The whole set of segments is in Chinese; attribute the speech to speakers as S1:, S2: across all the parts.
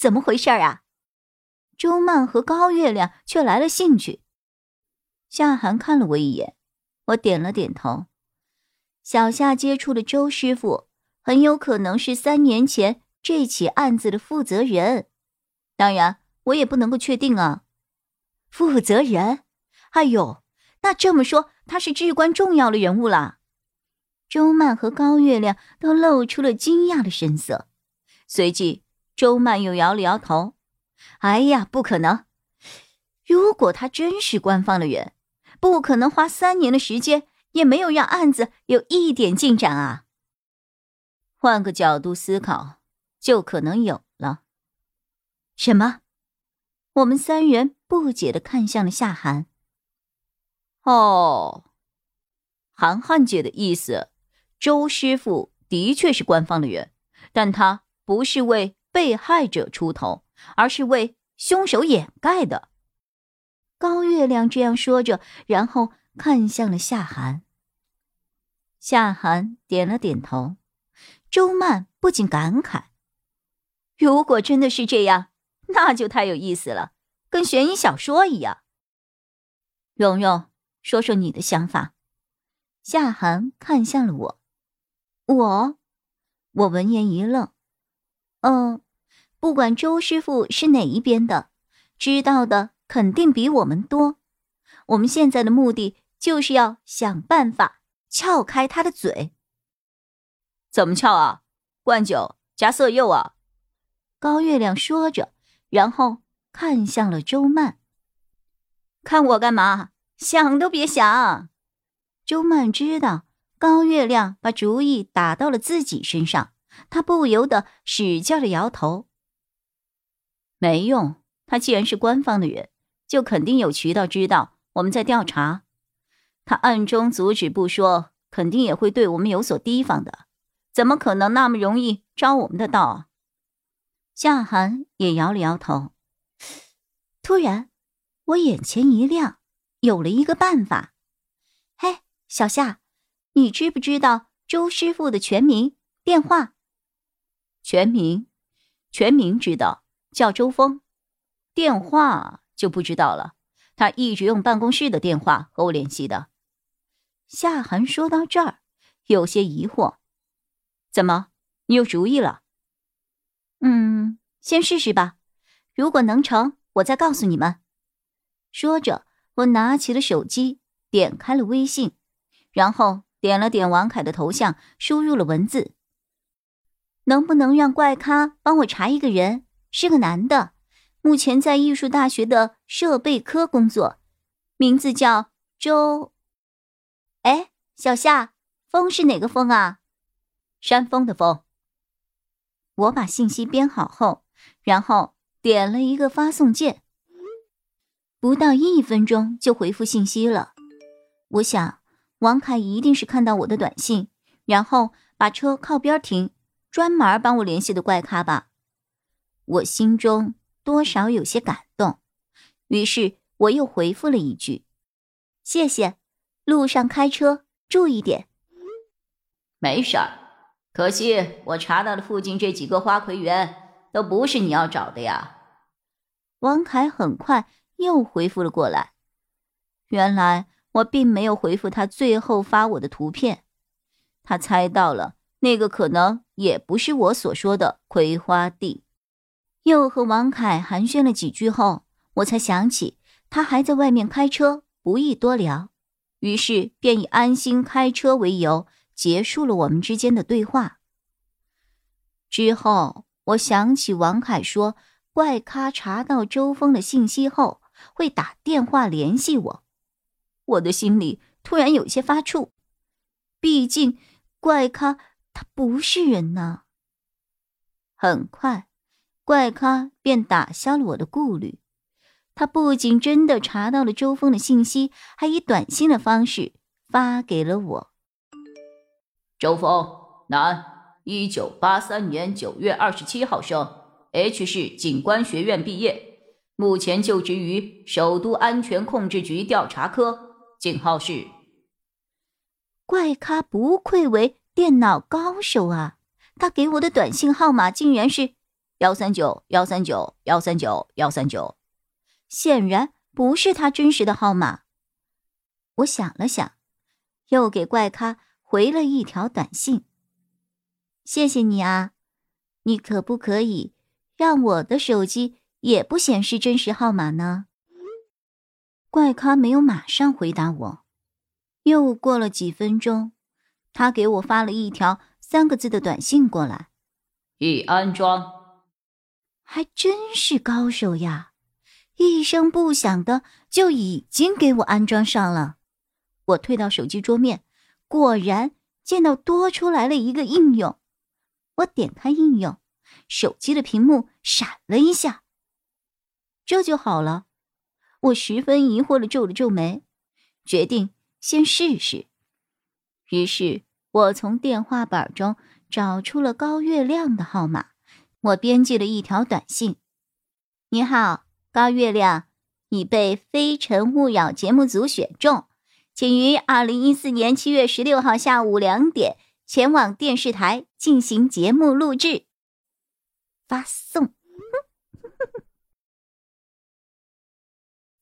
S1: 怎么回事啊？周曼和高月亮却来了兴趣。夏寒看了我一眼，我点了点头。小夏接触的周师傅，很有可能是三年前这起案子的负责人。当然，我也不能够确定啊。负责人？哎呦，那这么说，他是至关重要的人物了。周曼和高月亮都露出了惊讶的神色，随即。周曼又摇了摇头：“哎呀，不可能！如果他真是官方的人，不可能花三年的时间也没有让案子有一点进展啊。换个角度思考，就可能有了。什么？”我们三人不解的看向了夏寒。
S2: 哦，韩寒姐的意思，周师傅的确是官方的人，但他不是为。被害者出头，而是为凶手掩盖的。
S1: 高月亮这样说着，然后看向了夏寒。夏寒点了点头。周曼不禁感慨：“如果真的是这样，那就太有意思了，跟悬疑小说一样。”蓉蓉，说说你的想法。夏寒看向了我。我，我闻言一愣。嗯，不管周师傅是哪一边的，知道的肯定比我们多。我们现在的目的就是要想办法撬开他的嘴。
S2: 怎么撬啊？灌酒加色诱啊？
S1: 高月亮说着，然后看向了周曼。看我干嘛？想都别想！周曼知道高月亮把主意打到了自己身上。他不由得使劲的摇头。
S2: 没用，他既然是官方的人，就肯定有渠道知道我们在调查。他暗中阻止不说，肯定也会对我们有所提防的。怎么可能那么容易招我们的道？
S1: 夏寒也摇了摇头。突然，我眼前一亮，有了一个办法。嘿，小夏，你知不知道周师傅的全名、电话？
S2: 全名，全名知道，叫周峰。电话就不知道了。他一直用办公室的电话和我联系的。
S1: 夏寒说到这儿，有些疑惑：“
S2: 怎么，你有主意了？”“
S1: 嗯，先试试吧。如果能成，我再告诉你们。”说着，我拿起了手机，点开了微信，然后点了点王凯的头像，输入了文字。能不能让怪咖帮我查一个人？是个男的，目前在艺术大学的设备科工作，名字叫周。哎，小夏，风是哪个风啊？
S2: 山峰的峰。
S1: 我把信息编好后，然后点了一个发送键，不到一分钟就回复信息了。我想，王凯一定是看到我的短信，然后把车靠边停。专门帮我联系的怪咖吧，我心中多少有些感动，于是我又回复了一句：“谢谢，路上开车注意点。”
S3: 没事儿，可惜我查到的附近这几个花魁园都不是你要找的呀。
S1: 王凯很快又回复了过来，原来我并没有回复他最后发我的图片，他猜到了。那个可能也不是我所说的葵花地。又和王凯寒暄了几句后，我才想起他还在外面开车，不宜多聊，于是便以安心开车为由结束了我们之间的对话。之后，我想起王凯说怪咖查到周峰的信息后会打电话联系我，我的心里突然有些发怵，毕竟怪咖。他不是人呐。很快，怪咖便打消了我的顾虑。他不仅真的查到了周峰的信息，还以短信的方式发给了我。
S3: 周峰，男，一九八三年九月二十七号生，H 市警官学院毕业，目前就职于首都安全控制局调查科，警号是。
S1: 怪咖不愧为电脑高手啊！他给我的短信号码竟然是幺三九幺三九幺三九幺三九。显然不是他真实的号码。我想了想，又给怪咖回了一条短信：“谢谢你啊，你可不可以让我的手机也不显示真实号码呢？”怪咖没有马上回答我，又过了几分钟，他给我发了一条三个字的短信过来：“
S3: 已安装。”
S1: 还真是高手呀！一声不响的就已经给我安装上了。我退到手机桌面，果然见到多出来了一个应用。我点开应用，手机的屏幕闪了一下。这就好了。我十分疑惑的皱了皱眉，决定先试试。于是我从电话本中找出了高月亮的号码，我编辑了一条短信：“你好。”高月亮已被《非诚勿扰》节目组选中，请于二零一四年七月十六号下午两点前往电视台进行节目录制。发送。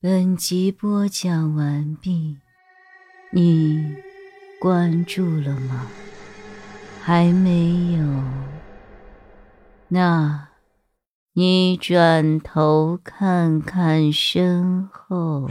S1: 本集播讲完毕，你关注了吗？还没有？那。你转头看看身后。